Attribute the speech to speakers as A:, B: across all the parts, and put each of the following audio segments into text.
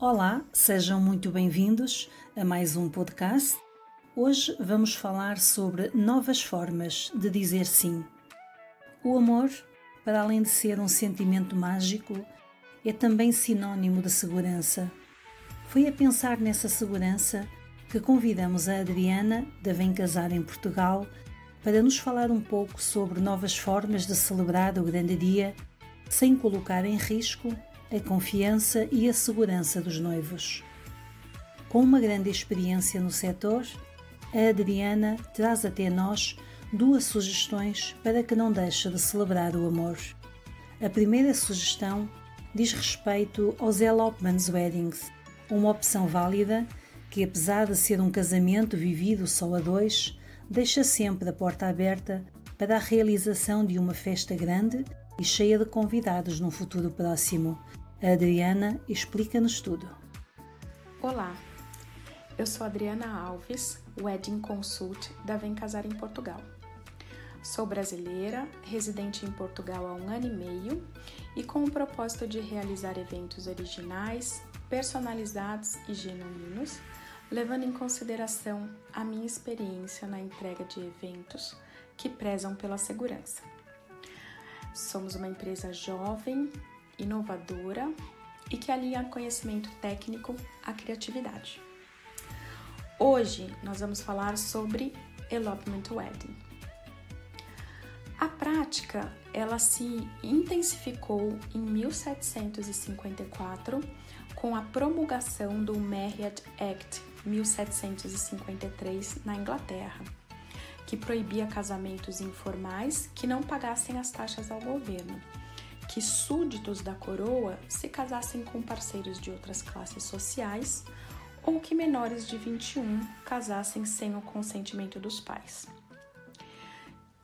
A: Olá, sejam muito bem-vindos a mais um podcast. Hoje vamos falar sobre novas formas de dizer sim. O amor, para além de ser um sentimento mágico, é também sinônimo de segurança. Foi a pensar nessa segurança que convidamos a Adriana, da Vem Casar em Portugal, para nos falar um pouco sobre novas formas de celebrar o grande dia sem colocar em risco a confiança e a segurança dos noivos. Com uma grande experiência no setor, a Adriana traz até nós duas sugestões para que não deixe de celebrar o amor. A primeira sugestão diz respeito aos elopements weddings, uma opção válida que, apesar de ser um casamento vivido só a dois, deixa sempre a porta aberta para a realização de uma festa grande e cheia de convidados num futuro próximo. Adriana explica-nos tudo.
B: Olá, eu sou Adriana Alves, Wedding Consult da Vem Casar em Portugal. Sou brasileira, residente em Portugal há um ano e meio e com o propósito de realizar eventos originais, personalizados e genuínos, levando em consideração a minha experiência na entrega de eventos que prezam pela segurança. Somos uma empresa jovem, inovadora e que alinha conhecimento técnico à criatividade. Hoje nós vamos falar sobre Elopement Wedding. A prática ela se intensificou em 1754 com a promulgação do Marriott Act 1753 na Inglaterra, que proibia casamentos informais que não pagassem as taxas ao governo, que súditos da coroa se casassem com parceiros de outras classes sociais ou que menores de 21 casassem sem o consentimento dos pais.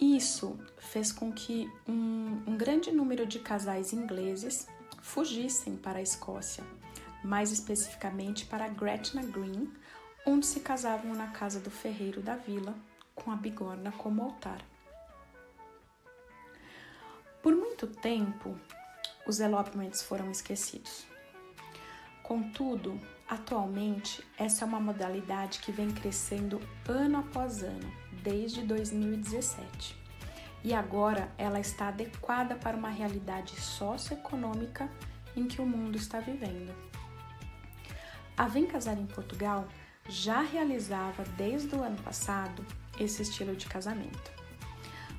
B: Isso fez com que um, um grande número de casais ingleses fugissem para a Escócia, mais especificamente para Gretna Green, onde se casavam na casa do ferreiro da vila, com a bigorna como altar. Muito tempo, os elopements foram esquecidos. Contudo, atualmente, essa é uma modalidade que vem crescendo ano após ano, desde 2017. E agora ela está adequada para uma realidade socioeconômica em que o mundo está vivendo. A Vem Casar em Portugal já realizava desde o ano passado esse estilo de casamento.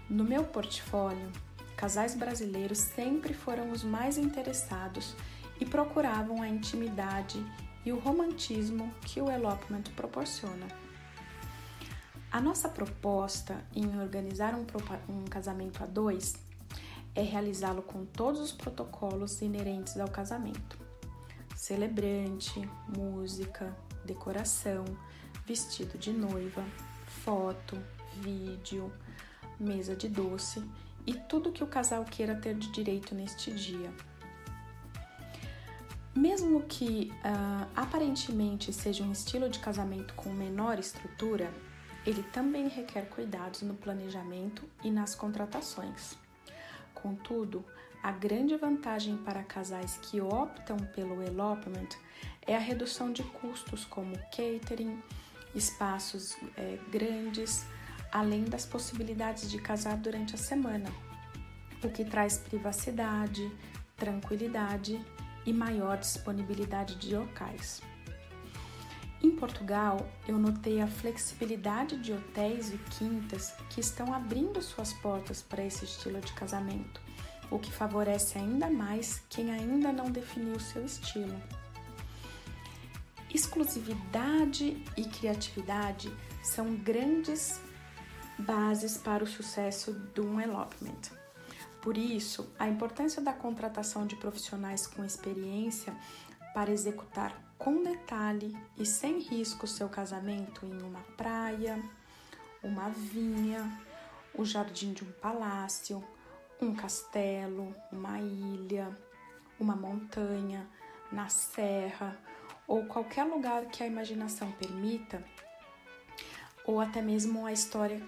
B: No meu portfólio, casais brasileiros sempre foram os mais interessados e procuravam a intimidade e o romantismo que o elopement proporciona. A nossa proposta em organizar um, um casamento a dois é realizá-lo com todos os protocolos inerentes ao casamento: celebrante, música, decoração, vestido de noiva, foto, vídeo, mesa de doce e tudo que o casal queira ter de direito neste dia. Mesmo que uh, aparentemente seja um estilo de casamento com menor estrutura, ele também requer cuidados no planejamento e nas contratações. Contudo, a grande vantagem para casais que optam pelo elopement é a redução de custos como catering, espaços é, grandes, além das possibilidades de casar durante a semana, o que traz privacidade, tranquilidade e maior disponibilidade de locais. Em Portugal, eu notei a flexibilidade de hotéis e quintas que estão abrindo suas portas para esse estilo de casamento, o que favorece ainda mais quem ainda não definiu seu estilo. Exclusividade e criatividade são grandes bases para o sucesso de um elopement. Por isso, a importância da contratação de profissionais com experiência para executar com detalhe e sem risco seu casamento em uma praia, uma vinha, o jardim de um palácio, um castelo, uma ilha, uma montanha, na serra ou qualquer lugar que a imaginação permita, ou até mesmo a história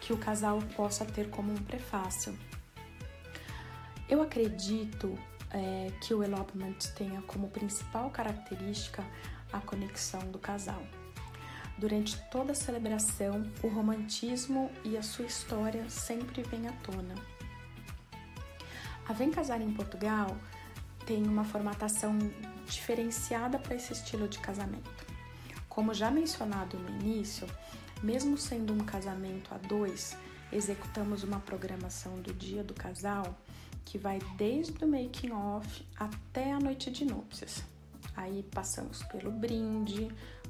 B: que o casal possa ter como um prefácio. Eu acredito é, que o elopement tenha como principal característica a conexão do casal. Durante toda a celebração, o romantismo e a sua história sempre vêm à tona. A Vem Casar em Portugal tem uma formatação diferenciada para esse estilo de casamento. Como já mencionado no início, mesmo sendo um casamento a dois, executamos uma programação do dia do casal que vai desde o making off até a noite de núpcias. Aí passamos pelo brinde,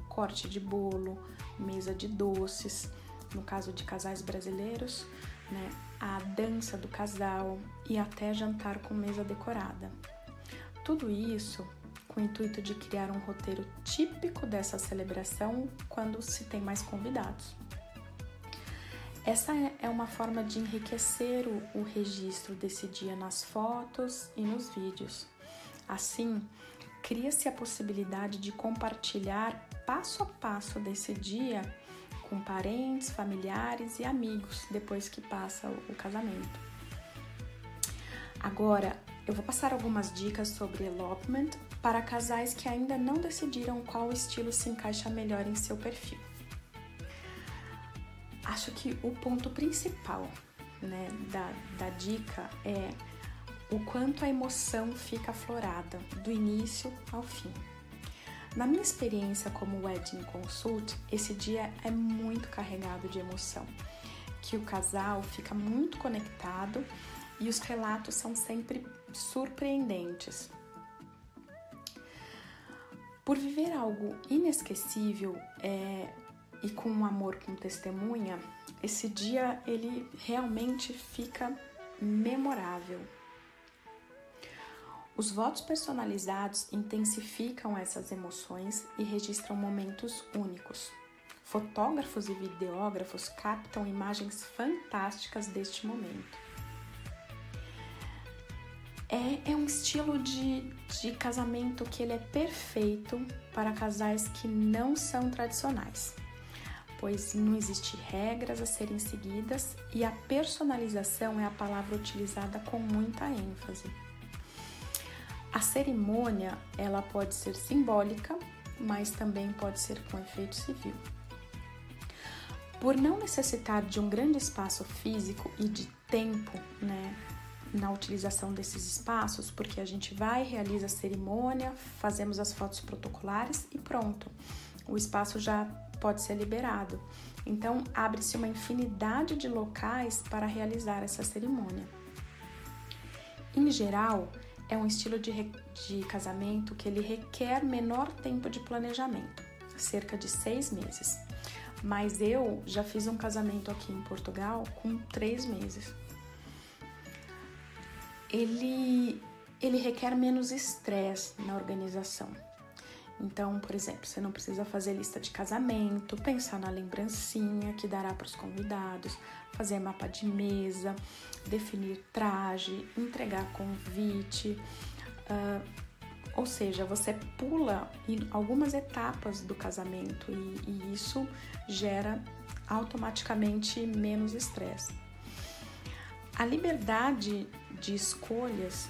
B: corte de bolo, mesa de doces, no caso de casais brasileiros, né, a dança do casal e até jantar com mesa decorada. Tudo isso com o intuito de criar um roteiro típico dessa celebração quando se tem mais convidados. Essa é uma forma de enriquecer o, o registro desse dia nas fotos e nos vídeos. Assim, cria-se a possibilidade de compartilhar passo a passo desse dia com parentes, familiares e amigos depois que passa o casamento. Agora, eu vou passar algumas dicas sobre elopement para casais que ainda não decidiram qual estilo se encaixa melhor em seu perfil. Acho que o ponto principal né, da, da dica é o quanto a emoção fica aflorada do início ao fim. Na minha experiência como wedding consult, esse dia é muito carregado de emoção, que o casal fica muito conectado e os relatos são sempre surpreendentes. Por viver algo inesquecível é, e com um amor com testemunha, esse dia ele realmente fica memorável. Os votos personalizados intensificam essas emoções e registram momentos únicos. Fotógrafos e videógrafos captam imagens fantásticas deste momento. É, é um estilo de, de casamento que ele é perfeito para casais que não são tradicionais, pois não existe regras a serem seguidas e a personalização é a palavra utilizada com muita ênfase. A cerimônia, ela pode ser simbólica, mas também pode ser com efeito civil. Por não necessitar de um grande espaço físico e de tempo, né, na utilização desses espaços, porque a gente vai, realiza a cerimônia, fazemos as fotos protocolares e pronto. O espaço já pode ser liberado. Então, abre-se uma infinidade de locais para realizar essa cerimônia. Em geral, é um estilo de, de casamento que ele requer menor tempo de planejamento, cerca de seis meses. Mas eu já fiz um casamento aqui em Portugal com três meses. Ele, ele requer menos estresse na organização. Então, por exemplo, você não precisa fazer lista de casamento, pensar na lembrancinha que dará para os convidados, fazer mapa de mesa, definir traje, entregar convite. Uh, ou seja, você pula algumas etapas do casamento e, e isso gera automaticamente menos estresse. A liberdade de escolhas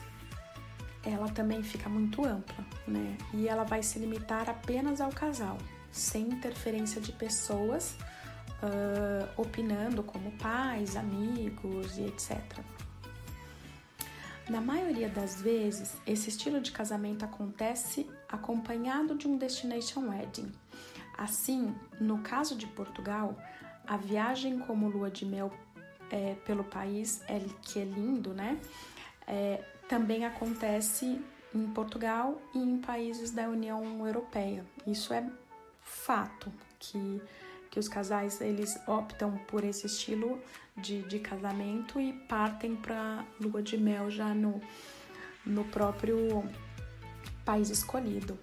B: ela também fica muito ampla, né? E ela vai se limitar apenas ao casal, sem interferência de pessoas uh, opinando como pais, amigos e etc. Na maioria das vezes, esse estilo de casamento acontece acompanhado de um destination wedding. Assim, no caso de Portugal, a viagem como lua de mel é, pelo país, é, que é lindo, né? É, também acontece em Portugal e em países da União Europeia. Isso é fato que, que os casais eles optam por esse estilo de, de casamento e partem para lua de mel já no, no próprio país escolhido.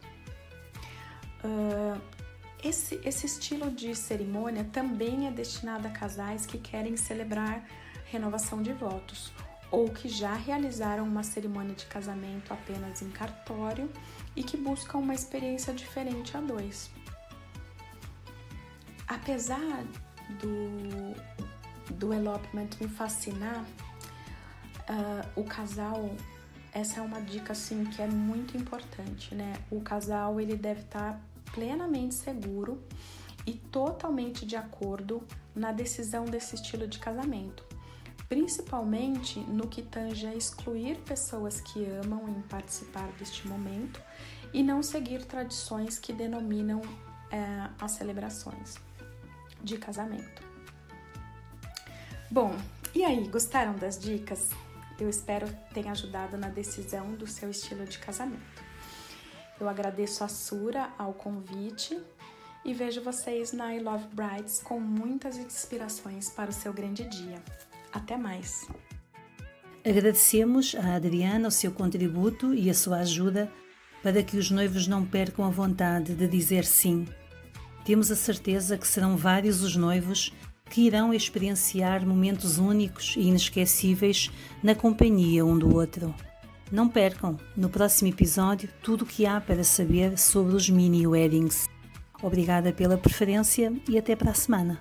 B: Esse, esse estilo de cerimônia também é destinado a casais que querem celebrar renovação de votos ou que já realizaram uma cerimônia de casamento apenas em cartório e que buscam uma experiência diferente a dois. Apesar do, do elopement me fascinar, uh, o casal essa é uma dica assim que é muito importante, né? O casal ele deve estar plenamente seguro e totalmente de acordo na decisão desse estilo de casamento, principalmente no que tange a excluir pessoas que amam em participar deste momento e não seguir tradições que denominam é, as celebrações de casamento. Bom, e aí, gostaram das dicas? Eu espero ter ajudado na decisão do seu estilo de casamento. Eu agradeço a Sura ao convite e vejo vocês na I Love Brides com muitas inspirações para o seu grande dia. Até mais!
A: Agradecemos a Adriana o seu contributo e a sua ajuda para que os noivos não percam a vontade de dizer sim. Temos a certeza que serão vários os noivos que irão experienciar momentos únicos e inesquecíveis na companhia um do outro. Não percam, no próximo episódio, tudo o que há para saber sobre os mini weddings. Obrigada pela preferência e até para a semana.